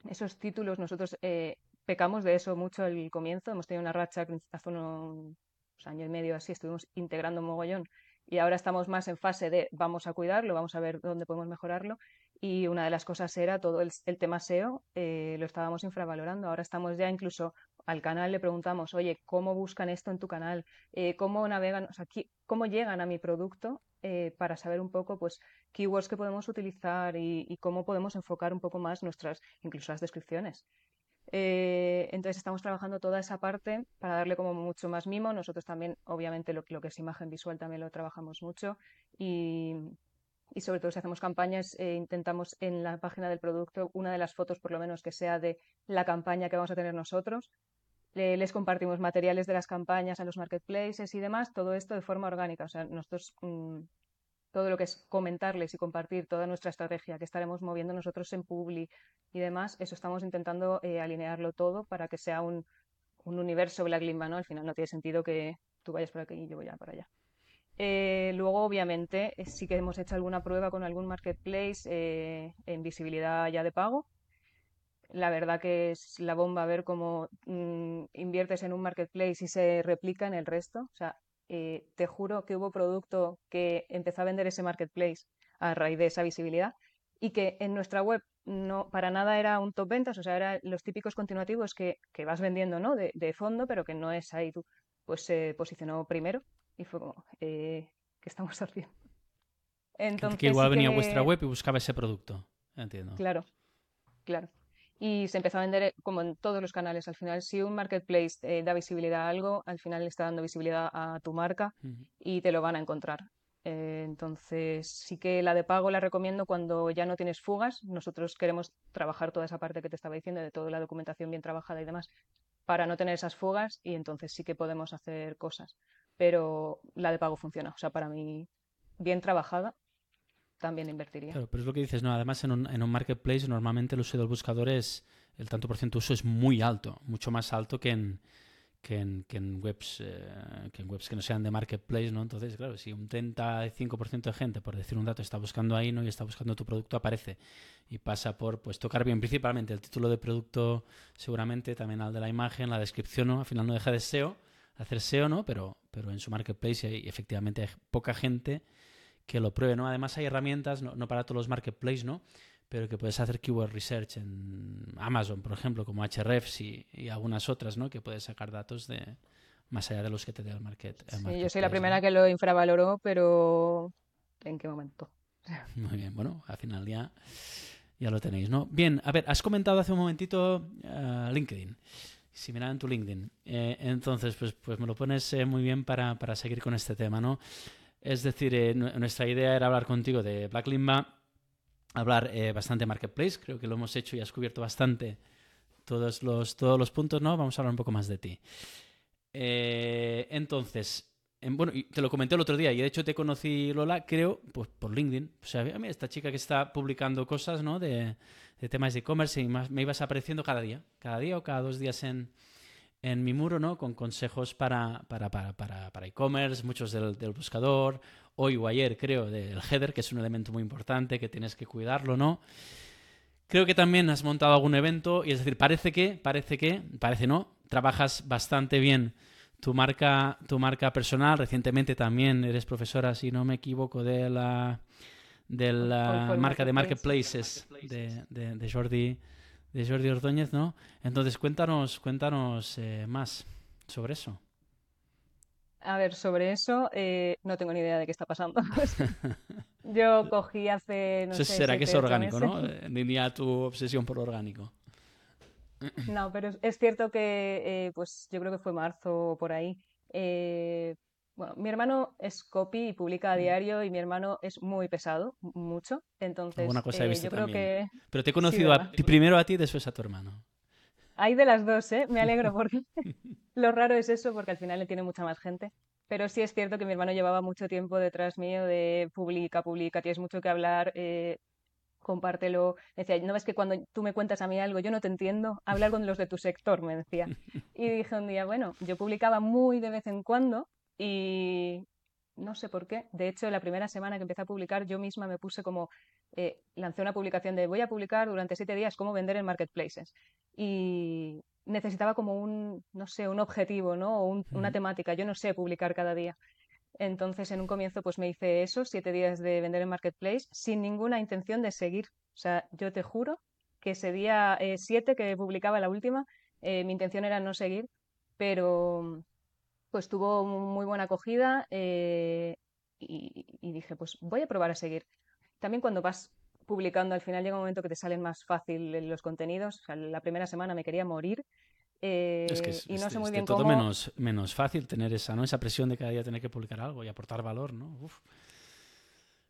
Speaker 3: esos títulos nosotros eh, pecamos de eso mucho al comienzo. Hemos tenido una racha hace unos años y medio así, estuvimos integrando un mogollón y ahora estamos más en fase de vamos a cuidarlo, vamos a ver dónde podemos mejorarlo. Y una de las cosas era todo el, tema SEO, eh, lo estábamos infravalorando. Ahora estamos ya incluso al canal le preguntamos, oye, ¿cómo buscan esto en tu canal? ¿Cómo navegan? O sea, ¿cómo llegan a mi producto? Eh, para saber un poco pues keywords que podemos utilizar y, cómo podemos enfocar un poco más nuestras, incluso las descripciones. Eh, entonces estamos trabajando toda esa parte para darle como mucho más mimo. Nosotros también, obviamente, lo, que es imagen visual también lo trabajamos mucho y, sobre todo si hacemos campañas, eh, intentamos en la página del producto una de las fotos por lo menos que sea de la campaña que vamos a tener nosotros les compartimos materiales de las campañas a los marketplaces y demás, todo esto de forma orgánica. O sea, nosotros mm, todo lo que es comentarles y compartir toda nuestra estrategia que estaremos moviendo nosotros en Publi y demás, eso estamos intentando eh, alinearlo todo para que sea un, un universo Black Limba, ¿no? Al final no tiene sentido que tú vayas por aquí y yo voy para allá. Eh, luego, obviamente, eh, sí que hemos hecho alguna prueba con algún marketplace en visibilidad ya de pago. La verdad que es la bomba ver cómo mm, inviertes en un marketplace y se replica en el resto. O sea, eh, te juro que hubo producto que empezó a vender ese marketplace a raíz de esa visibilidad y que en nuestra web no para nada era un top ventas, o sea, eran los típicos continuativos que, vas vendiendo ¿no? De, fondo, pero que no es ahí tú. Pues se posicionó primero y fue como, eh, ¿qué estamos haciendo?
Speaker 1: Entonces, que igual venía a vuestra web y buscaba ese producto, entiendo.
Speaker 3: Claro, claro y se empezó a vender eh, como en todos los canales. Al final, si un marketplace eh, da visibilidad a algo, al final le está dando visibilidad a tu marca y te lo van a encontrar. Eh, entonces, sí que la de pago la recomiendo cuando ya no tienes fugas. Nosotros queremos trabajar toda esa parte que te estaba diciendo, de toda la documentación bien trabajada y demás, para no tener esas fugas y entonces sí que podemos hacer cosas. Pero la de pago funciona. O sea, para mí, bien trabajada, también invertiría.
Speaker 1: Claro, pero es lo que dices, no, además en un, en un marketplace normalmente el uso del buscador es, el tanto por ciento de uso es muy alto, mucho más alto que en, que en, que en webs eh, que en webs que no sean de marketplace, ¿no? Entonces, claro, si un 35% de gente, por decir un dato, está buscando ahí, ¿no? Y está buscando tu producto, aparece y pasa por, pues, tocar bien, principalmente el título de producto, seguramente, también al de la imagen, la descripción, ¿no? Al final no deja de SEO, hacer SEO, ¿no? Pero, pero en su marketplace hay, efectivamente hay poca gente que lo pruebe, ¿no? Además hay herramientas, no, para todos los marketplaces, ¿no? Pero que puedes hacer keyword research en Amazon, por ejemplo, como Hrefs y, algunas otras, ¿no? Que puedes sacar datos de más allá de los que te da el market.
Speaker 3: sí, yo soy la primera que lo infravaloró, pero ¿en qué momento?
Speaker 1: Muy bien, bueno, al final ya, ya lo tenéis, ¿no? Bien, a ver, has comentado hace un momentito uh, LinkedIn. Si miran tu LinkedIn. Eh, entonces, pues, pues me lo pones eh, muy bien para, para seguir con este tema, ¿no? Es decir, eh, nuestra idea era hablar contigo de Black Limba, hablar bastante Marketplace, creo que lo hemos hecho y has cubierto bastante todos los, todos los puntos, ¿no? Vamos a hablar un poco más de ti. Eh, entonces, bueno, te lo comenté el otro día y de hecho te conocí, Lola, creo, pues por LinkedIn. O sea, mí esta chica que está publicando cosas, ¿no? De, de temas de e-commerce y me ibas apareciendo cada día, cada día o cada dos días en, en mi muro, ¿no? Con consejos para, para, para, para, e-commerce, muchos del, buscador, hoy o ayer, creo, del header, que es un elemento muy importante, que tienes que cuidarlo, ¿no? Creo que también has montado algún evento, y es decir, parece que, parece que, parece no, trabajas bastante bien tu marca, tu marca personal. Recientemente también eres profesora, si no me equivoco, de la, de la marca de Marketplaces de, de, de Jordi de Jordi Ordóñez, ¿no? Entonces, cuéntanos, cuéntanos eh, más sobre eso.
Speaker 3: A ver, sobre eso eh, no tengo ni idea de qué está pasando. Yo cogí hace, no sé,
Speaker 1: Será que es orgánico, ¿no? Ni a tu obsesión por orgánico.
Speaker 3: No, pero es cierto que, eh, pues yo creo que fue marzo o por ahí, bueno, mi hermano es copy y publica a mm. diario y mi hermano es muy pesado, mucho. Entonces,
Speaker 1: Alguna cosa he eh, visto yo creo que... Pero te he conocido a ti, primero a ti, después a tu hermano.
Speaker 3: Hay de las dos, ¿eh? Me alegro porque lo raro es eso, porque al final le tiene mucha más gente. Pero sí es cierto que mi hermano llevaba mucho tiempo detrás mío de publica, publica, tienes mucho que hablar, eh, compártelo. Decía, ¿no ves que cuando tú me cuentas a mí algo yo no te entiendo? Habla con los de tu sector, me decía. Y dije un día, bueno, yo publicaba muy de vez en cuando, y no sé por qué. De hecho, la primera semana que empecé a publicar, yo misma me puse como, eh, lancé una publicación de voy a publicar durante siete días cómo vender en marketplaces. Y necesitaba como un, no sé, un objetivo, ¿no? O una temática. Yo no sé publicar cada día. Entonces, en un comienzo, pues me hice eso, siete días de vender en marketplace, sin ninguna intención de seguir. O sea, yo te juro que ese día eh, siete que publicaba la última, eh, mi intención era no seguir, pero pues tuvo muy buena acogida eh, y, dije, pues voy a probar a seguir. También cuando vas publicando, al final llega un momento que te salen más fácil los contenidos. la primera semana me quería morir. Eh, y no sé muy bien
Speaker 1: todo menos, menos fácil tener esa, ¿no? esa presión de cada día tener que publicar algo y aportar valor, ¿no?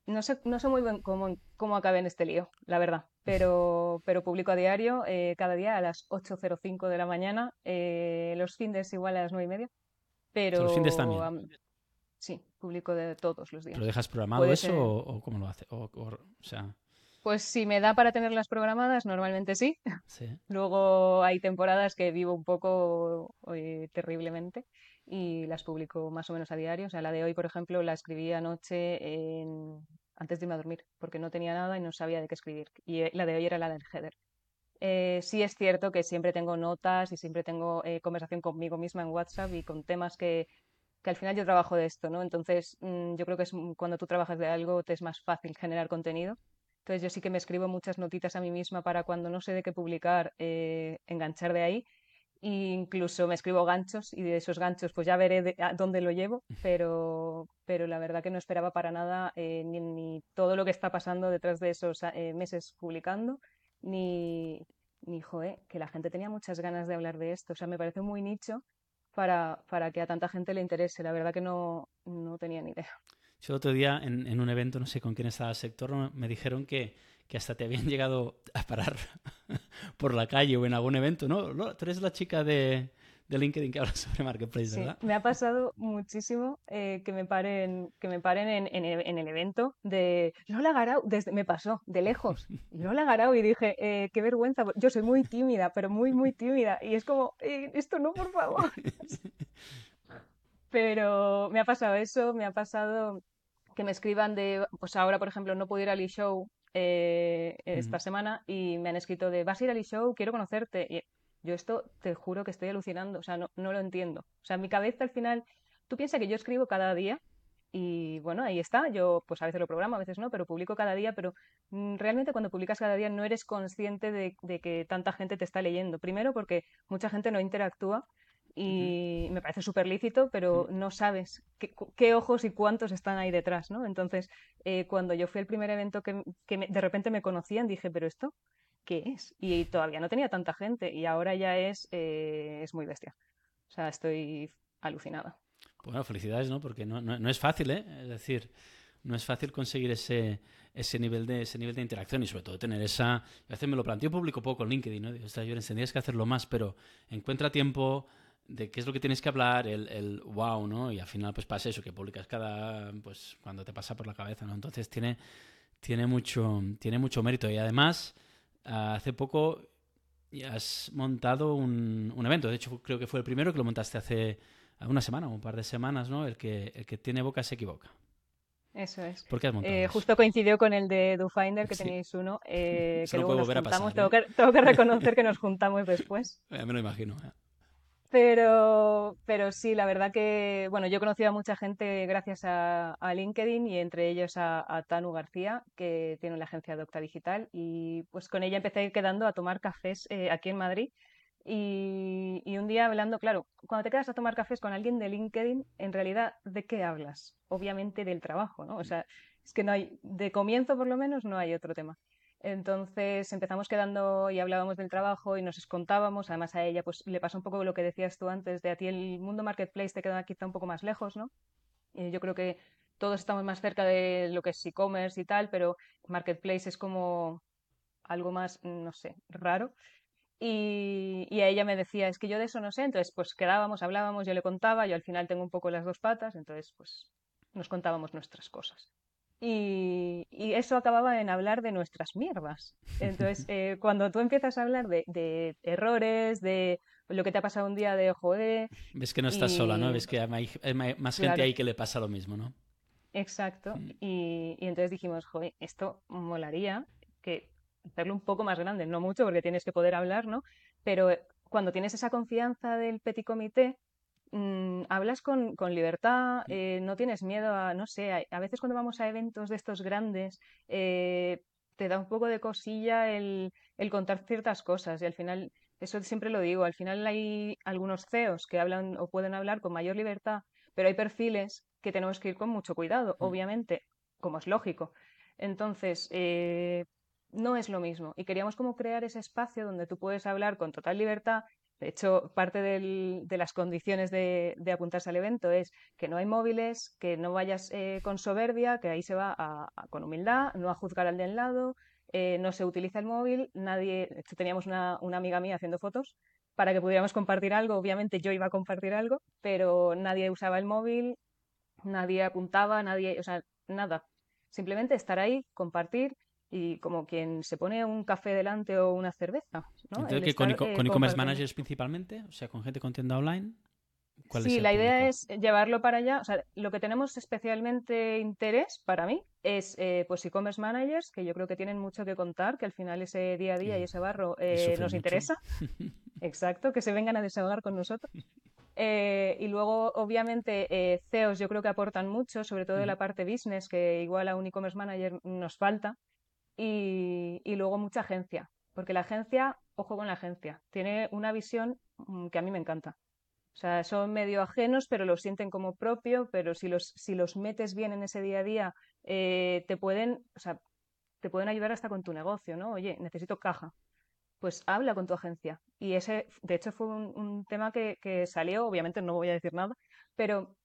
Speaker 3: No sé, no sé muy bien cómo, cómo acabé en este lío, la verdad, pero, pero publico a diario, eh, cada día a las 8.05 de la mañana, los fines igual a las 9 y media. Pero.
Speaker 1: Los fines también.
Speaker 3: Sí, publico de todos los días.
Speaker 1: ¿Lo dejas programado eso o, cómo lo hace? O, sea...
Speaker 3: Pues si me da para tenerlas programadas, normalmente sí. Luego hay temporadas que vivo un poco eh, terriblemente y las publico más o menos a diario. O sea, la de hoy, por ejemplo, la escribí anoche antes de irme a dormir porque no tenía nada y no sabía de qué escribir. Y eh, la de hoy era la del header. Eh, sí es cierto que siempre tengo notas y siempre tengo eh, conversación conmigo misma en WhatsApp y con temas que, que al final yo trabajo de esto, ¿no? Entonces mm, yo creo que es cuando tú trabajas de algo te es más fácil generar contenido. Entonces yo sí que me escribo muchas notitas a mí misma para cuando no sé de qué publicar, eh, enganchar de ahí. E incluso me escribo ganchos y de esos ganchos pues ya veré a dónde lo llevo, pero, pero la verdad que no esperaba para nada ni, ni, todo lo que está pasando detrás de esos meses publicando ni, ni joe, que la gente tenía muchas ganas de hablar de esto. O sea, me parece muy nicho para, para que a tanta gente le interese. La verdad que no, no tenía ni idea.
Speaker 1: Yo el otro día en, en, un evento, no sé con quién estaba el sector, me dijeron que, que hasta te habían llegado a parar por la calle o en algún evento, ¿no? Tú eres la chica de, de LinkedIn que habla sobre Marketplace, ¿verdad?
Speaker 3: me ha pasado muchísimo eh, que me paren, que me paren en, en, el evento de Lola Garau, desde, me pasó, de lejos, Lola Garau, y dije, eh, qué vergüenza, yo soy muy tímida, pero muy, muy tímida, y es como, eh, esto no, por favor. pero me ha pasado eso, me ha pasado que me escriban de, pues ahora, por ejemplo, no puedo ir al e-show esta semana y me han escrito de, vas a ir al e-show, quiero conocerte. Y yo esto te juro que estoy alucinando, o sea, no, no lo entiendo. O sea, mi cabeza al final, tú piensas que yo escribo cada día y bueno, ahí está, yo pues a veces lo programo, a veces no, pero publico cada día, pero mm, realmente cuando publicas cada día no eres consciente de, que tanta gente te está leyendo. Primero porque mucha gente no interactúa y me parece súper lícito, pero no sabes qué, ojos y cuántos están ahí detrás, ¿no? Entonces, eh, cuando yo fui al primer evento que, de repente me conocían, dije, pero esto, qué es. Y todavía no tenía tanta gente y ahora ya es, eh, es muy bestia. O sea, estoy alucinada.
Speaker 1: Bueno, felicidades, ¿no? Porque no, no, es fácil, ¿eh? Es decir, no es fácil conseguir ese, ese, nivel de, ese nivel de interacción y sobre todo tener esa... A veces me lo planteo público poco en LinkedIn, ¿no? O sea, yo tendrías que hacerlo más, pero encuentra tiempo de qué es lo que tienes que hablar, el, el wow, ¿no? Y al final pues pasa eso, que publicas cada... pues cuando te pasa por la cabeza, ¿no? Entonces tiene, tiene, mucho, tiene mucho mérito y además hace poco has montado un, evento. De hecho, creo que fue el primero que lo montaste hace una semana o un par de semanas, ¿no? El que, el que tiene boca se equivoca.
Speaker 3: Eso es.
Speaker 1: ¿Por qué has montado
Speaker 3: eh, justo coincidió con el de DoFinder, que tenéis uno, eh, que luego nos juntamos. tengo, que, tengo, que, reconocer que nos juntamos después.
Speaker 1: me lo imagino.
Speaker 3: Pero, pero sí, la verdad que, bueno, yo he conocido a mucha gente gracias a, LinkedIn y entre ellos a, Tanu García, que tiene la agencia Docta Digital, y pues con ella empecé a ir quedando a tomar cafés eh, aquí en Madrid. Y, y, un día hablando, claro, cuando te quedas a tomar cafés con alguien de LinkedIn, en realidad, ¿de qué hablas? Obviamente del trabajo, ¿no? O sea, es que no hay, de comienzo por lo menos, no hay otro tema. Entonces empezamos quedando y hablábamos del trabajo y nos contábamos, además a ella pues le pasa un poco lo que decías tú antes, de a ti el mundo marketplace te queda quizá un poco más lejos, ¿no? Y yo creo que todos estamos más cerca de lo que es e-commerce y tal, pero marketplace es como algo más, no sé, raro. Y, y, a ella me decía, es que yo de eso no sé, entonces pues quedábamos, hablábamos, yo le contaba, yo al final tengo un poco las dos patas, entonces pues nos contábamos nuestras cosas y, eso acababa en hablar de nuestras mierdas. Entonces, eh, cuando tú empiezas a hablar de, errores, de lo que te ha pasado un día de joder...
Speaker 1: Ves que no estás sola, ¿no? Ves que hay, más gente ahí que le pasa lo mismo, ¿no?
Speaker 3: Exacto. Mm. Y, entonces dijimos, joder, esto molaría que hacerlo un poco más grande, no mucho porque tienes que poder hablar, ¿no? Pero cuando tienes esa confianza del petit comité, Mm, hablas con, libertad, mm. eh, no tienes miedo a, no sé, a, veces cuando vamos a eventos de estos grandes, eh, te da un poco de cosilla el, contar ciertas cosas y al final, eso siempre lo digo, al final hay algunos CEOs que hablan o pueden hablar con mayor libertad, pero hay perfiles que tenemos que ir con mucho cuidado, mm. obviamente, como es lógico. Entonces, eh, no es lo mismo. Y queríamos como crear ese espacio donde tú puedes hablar con total libertad de hecho, parte de las condiciones de, apuntarse al evento es que no hay móviles, que no vayas eh, con soberbia, que ahí se va con humildad, no a juzgar al de al lado, eh, no se utiliza el móvil, nadie, de teníamos una, amiga mía haciendo fotos para que pudiéramos compartir algo, obviamente yo iba a compartir algo, pero nadie usaba el móvil, nadie apuntaba, nadie, o sea, nada. Simplemente estar ahí, compartir y como quien se pone un café delante o una cerveza. ¿no?
Speaker 1: Entonces, con, eh, e-commerce managers principalmente, o sea, con gente con tienda online.
Speaker 3: Sí, la idea es llevarlo para allá. O sea, lo que tenemos especialmente interés para mí es eh, pues e-commerce managers, que yo creo que tienen mucho que contar, que al final ese día a día y ese barro eh, nos interesa. Exacto, que se vengan a desahogar con nosotros. Eh, y luego, obviamente, eh, CEOs yo creo que aportan mucho, sobre todo en la parte business, que igual a un e-commerce manager nos falta. Y, y, luego mucha agencia, porque la agencia, ojo con la agencia, tiene una visión mm, que a mí me encanta. O sea, son medio ajenos, pero lo sienten como propio, pero si los, si los metes bien en ese día a día, eh, te pueden, o sea, te pueden ayudar hasta con tu negocio, ¿no? Oye, necesito caja pues habla con tu agencia. Y ese, de hecho, fue un, tema que, salió, obviamente no voy a decir nada, pero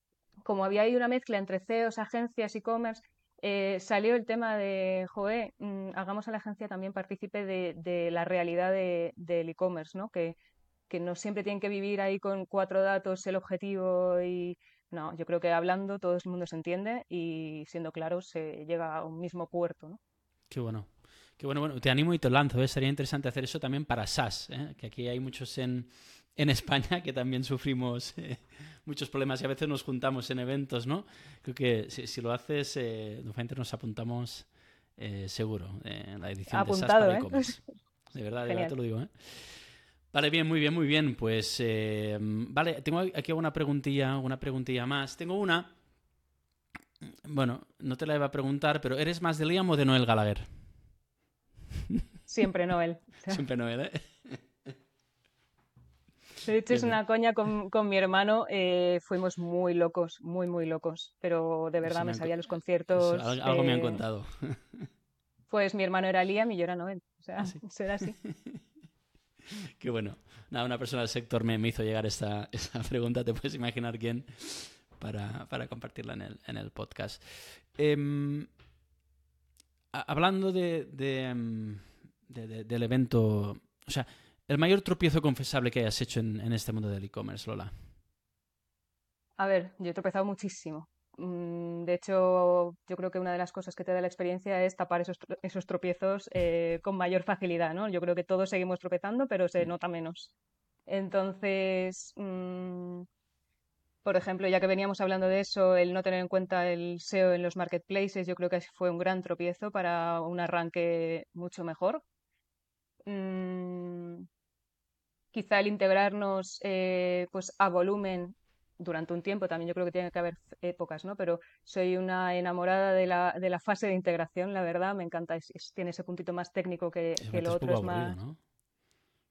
Speaker 3: como había ahí una mezcla entre CEOs, agencias, e-commerce, eh, salió el tema de, joe, mm, hagamos a la agencia también partícipe de, la realidad del e-commerce, ¿no? Que, que no siempre tienen que vivir ahí con cuatro datos el objetivo y... No, yo creo que hablando todo el mundo se entiende y siendo claro se llega a un mismo puerto, ¿no?
Speaker 1: Qué bueno. Que bueno, bueno, te animo y te lanzo. ¿eh? Sería interesante hacer eso también para SaaS, ¿eh? que aquí hay muchos en, en España que también sufrimos eh, muchos problemas y a veces nos juntamos en eventos, ¿no? Creo que si, lo haces, eh, nos apuntamos eh, seguro en la edición de SaaS para. De verdad, de verdad te lo digo, ¿eh? Vale, bien, muy bien, muy bien. Pues, vale, tengo aquí una preguntilla, una preguntilla más. Tengo una, bueno, no te la iba a preguntar, pero ¿eres más de Liam o de Noel Gallagher?
Speaker 3: Siempre Noel.
Speaker 1: Siempre Noel, ¿eh?
Speaker 3: De hecho, es una coña con, con mi hermano. Eh, fuimos muy locos, muy, muy locos. Pero de verdad me, sabía los conciertos.
Speaker 1: algo me han contado.
Speaker 3: Pues mi hermano era Liam y yo era Noel. O sea, ¿Ah, será así.
Speaker 1: Qué bueno. Nada, una persona del sector me, me hizo llegar esta, esta, pregunta. Te puedes imaginar quién para, para compartirla en el, en el podcast. Eh, hablando em, de, del evento, o sea, el mayor tropiezo confesable que hayas hecho en, este mundo del e-commerce, Lola.
Speaker 3: A ver, yo he tropezado muchísimo. Mm, de hecho, yo creo que una de las cosas que te da la experiencia es tapar esos, esos tropiezos eh, con mayor facilidad, ¿no? Yo creo que todos seguimos tropezando, pero se nota menos. Entonces, mm, por ejemplo, ya que veníamos hablando de eso, el no tener en cuenta el SEO en los marketplaces, yo creo que fue un gran tropiezo para un arranque mucho mejor. Mm, quizá el integrarnos eh, pues a volumen durante un tiempo, también yo creo que tiene que haber épocas, ¿no? Pero soy una enamorada de la, de la fase de integración, la verdad, me encanta, tiene ese puntito más técnico que, lo otro es más...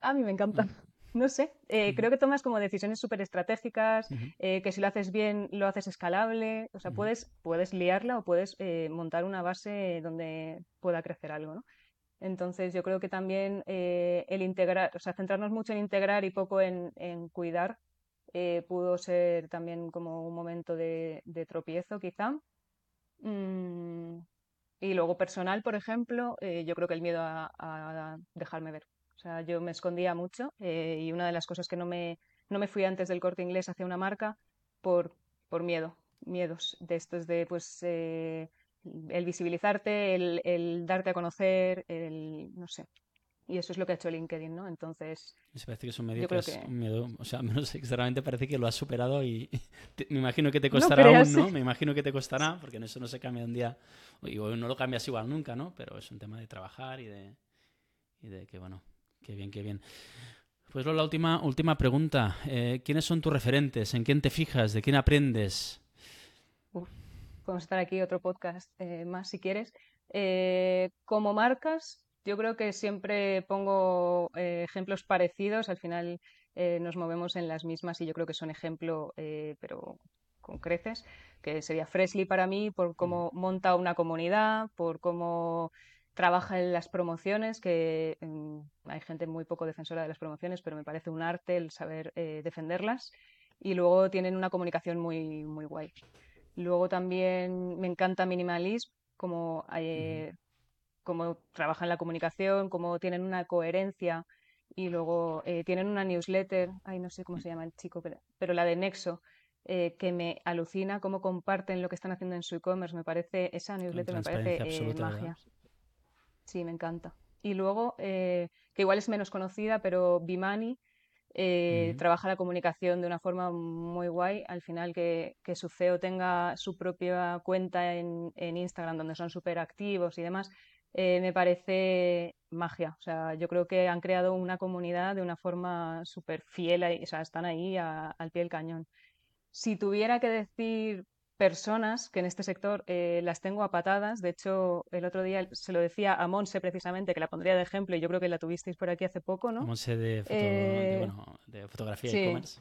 Speaker 3: A mí me encanta. Mm. No sé, eh, creo que tomas como decisiones súper estratégicas, eh, que si lo haces bien lo haces escalable, o sea, puedes, puedes liarla o puedes eh, montar una base donde pueda crecer algo, ¿no? Entonces yo creo que también el integrar, o sea, centrarnos mucho en integrar y poco en, cuidar pudo ser también como un momento de, tropiezo quizá. Mm, y luego personal, por ejemplo, yo creo que el miedo a dejarme ver. O sea, yo me escondía mucho eh, y una de las cosas que no me, no me fui antes del corte inglés hacia una marca por, por miedo, miedos de estos de pues eh, el visibilizarte, el, el, darte a conocer, el no sé. Y eso es lo que ha hecho LinkedIn, ¿no? Entonces.
Speaker 1: Parece que es un, medio que es un miedo. O sea, menos extremadamente parece que lo has superado y me imagino que te costará aún, ¿no? Me imagino que te costará, porque en eso no se cambia un día. Y no lo cambias igual nunca, ¿no? Pero es un tema de trabajar y de, y de que, bueno, Qué bien, qué bien. Pues la última, última pregunta. Eh, ¿Quiénes son tus referentes? ¿En quién te fijas? ¿De quién aprendes?
Speaker 3: Podemos estar aquí otro podcast eh, más si quieres. Eh, como marcas, yo creo que siempre pongo ejemplos parecidos. Al final nos movemos en las mismas y yo creo que son ejemplo, pero con creces, que sería Freshly para mí por cómo monta una comunidad, por cómo trabaja en las promociones, que mm, hay gente muy poco defensora de las promociones, pero me parece un arte el saber eh, defenderlas. Y luego tienen una comunicación muy, muy guay. Luego también me encanta Minimalism, como, eh, como trabajan la comunicación, como tienen una coherencia y luego eh, tienen una newsletter, ay no sé cómo se llama el chico, pero, pero la de Nexo, eh, que me alucina cómo comparten lo que están haciendo en su e-commerce. Me parece, esa newsletter me parece eh, magia. Sí, me encanta. Y luego, que igual es menos conocida, pero Bimani trabaja la comunicación de una forma muy guay. Al final, que, que su CEO tenga su propia cuenta en, en Instagram, donde son súper activos y demás, eh, me parece magia. O sea, yo creo que han creado una comunidad de una forma súper fiel, o sea, están ahí al pie del cañón. Si tuviera que decir personas que en este sector eh, las tengo a patadas, de hecho, el otro día se lo decía a Monse precisamente, que la pondría de ejemplo, y yo creo que la tuvisteis por aquí hace poco, ¿no?
Speaker 1: Monse de, eh, fotografía y e-commerce.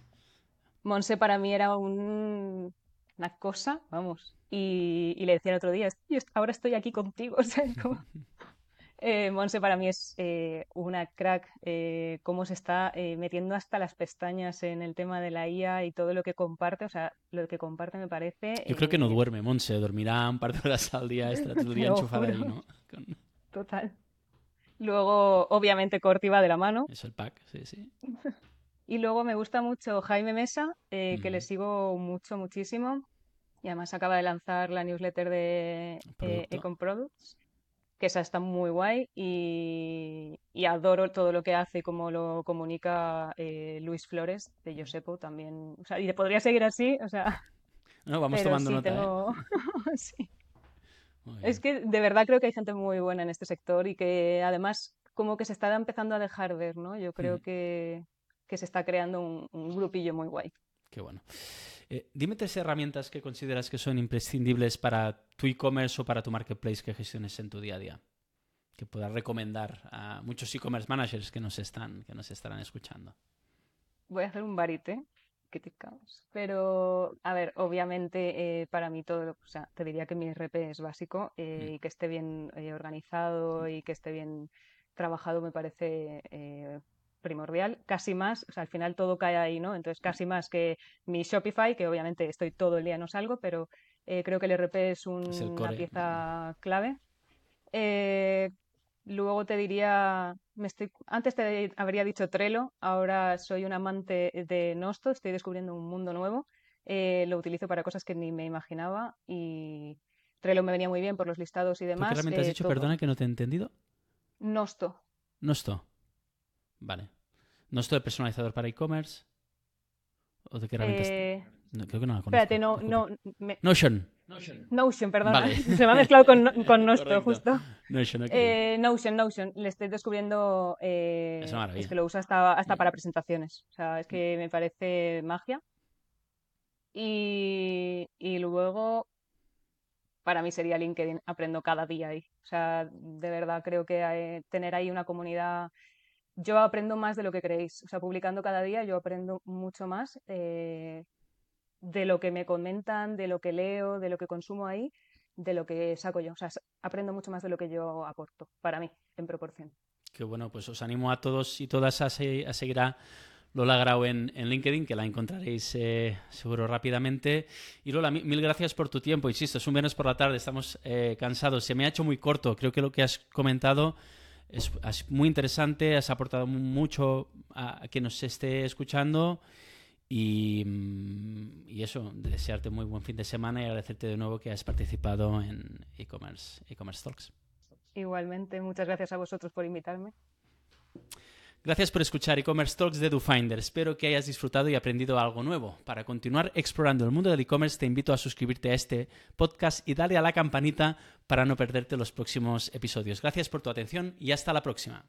Speaker 3: Monse para mí era un, una cosa, vamos. Y, le decía el otro día, ahora estoy aquí contigo. O eh, Monse para mí es eh, una crack, eh, cómo se está metiendo hasta las pestañas en el tema de la IA y todo lo que comparte. O sea, lo que comparte me parece.
Speaker 1: Yo creo que no duerme, Monse, dormirá un par de horas al día, está todo el día enchufada ahí, ¿no?
Speaker 3: Total. Luego, obviamente, Corti va de la mano.
Speaker 1: Es el pack, sí, sí.
Speaker 3: Y luego me gusta mucho Jaime Mesa, que le sigo mucho, muchísimo. Y además acaba de lanzar la newsletter de eh, Econ Products, que esa está muy guay y, adoro todo lo que hace y cómo lo comunica eh, Luis Flores de Josepo también. O sea, y podría seguir así, o sea...
Speaker 1: No, vamos tomando nota. ¿eh?
Speaker 3: sí. Es que de verdad creo que hay gente muy buena en este sector y que además como que se está empezando a dejar ver, ¿no? Yo creo mm. que, se está creando un, un grupillo muy guay.
Speaker 1: Qué bueno. Eh, dime tres herramientas que consideras que son imprescindibles para tu e-commerce o para tu marketplace que gestiones en tu día a día. Que puedas recomendar a muchos e-commerce managers que nos, están, que nos estarán escuchando.
Speaker 3: Voy a hacer un barite, que te Pero, a ver, obviamente eh, para mí todo, o sea, te diría que mi RP es básico eh, mm. y que esté bien organizado y que esté bien trabajado me parece primordial, casi más, o sea, al final todo cae ahí, ¿no? Entonces, casi más que mi Shopify, que obviamente estoy todo el día, no salgo, pero eh, creo que el RP es, una pieza clave. Eh, luego te diría, me estoy, antes te habría dicho Trello, ahora soy un amante de Nosto, estoy descubriendo un mundo nuevo, eh, lo utilizo para cosas que ni me imaginaba y Trello me venía muy bien por los listados y demás.
Speaker 1: ¿Qué realmente has dicho? Perdona que no te he entendido.
Speaker 3: Nosto.
Speaker 1: Nosto. Vale. ¿No estoy personalizador para e-commerce? ¿O de qué realmente eh... no, creo que no la conozco.
Speaker 3: Espérate, no, no.
Speaker 1: Me... Notion.
Speaker 3: Notion. Notion, perdón. Vale. Se me ha mezclado con, con Nostro, justo.
Speaker 1: Notion,
Speaker 3: okay. eh, Notion, Notion. Le estoy descubriendo. Eh, es, es, que lo uso hasta, hasta para presentaciones. O sea, es que me parece magia. Y, y luego, para mí sería LinkedIn. Aprendo cada día ahí. O sea, de verdad creo que hay, tener ahí una comunidad yo aprendo más de lo que creéis. O sea, publicando cada día yo aprendo mucho más eh, de lo que me comentan, de lo que leo, de lo que consumo ahí, de lo que saco yo. O sea, aprendo mucho más de lo que yo aporto, para mí, en proporción.
Speaker 1: Qué bueno, pues os animo a todos y todas a, seguir a Lola Grau en, LinkedIn, que la encontraréis eh, seguro rápidamente. Y Lola, mil gracias por tu tiempo. Insisto, es un viernes por la tarde, estamos eh, cansados. Se me ha hecho muy corto. Creo que lo que has comentado es, muy interesante, has aportado mucho a, quien nos esté escuchando y, mm, y, eso, desearte muy buen fin de semana y agradecerte de nuevo que has participado en e-commerce e Talks.
Speaker 3: Igualmente, muchas gracias a vosotros por invitarme.
Speaker 1: Gracias por escuchar e-commerce talks de DoFinder. Espero que hayas disfrutado y aprendido algo nuevo. Para continuar explorando el mundo del e-commerce, te invito a suscribirte a este podcast y darle a la campanita para no perderte los próximos episodios. Gracias por tu atención y hasta la próxima.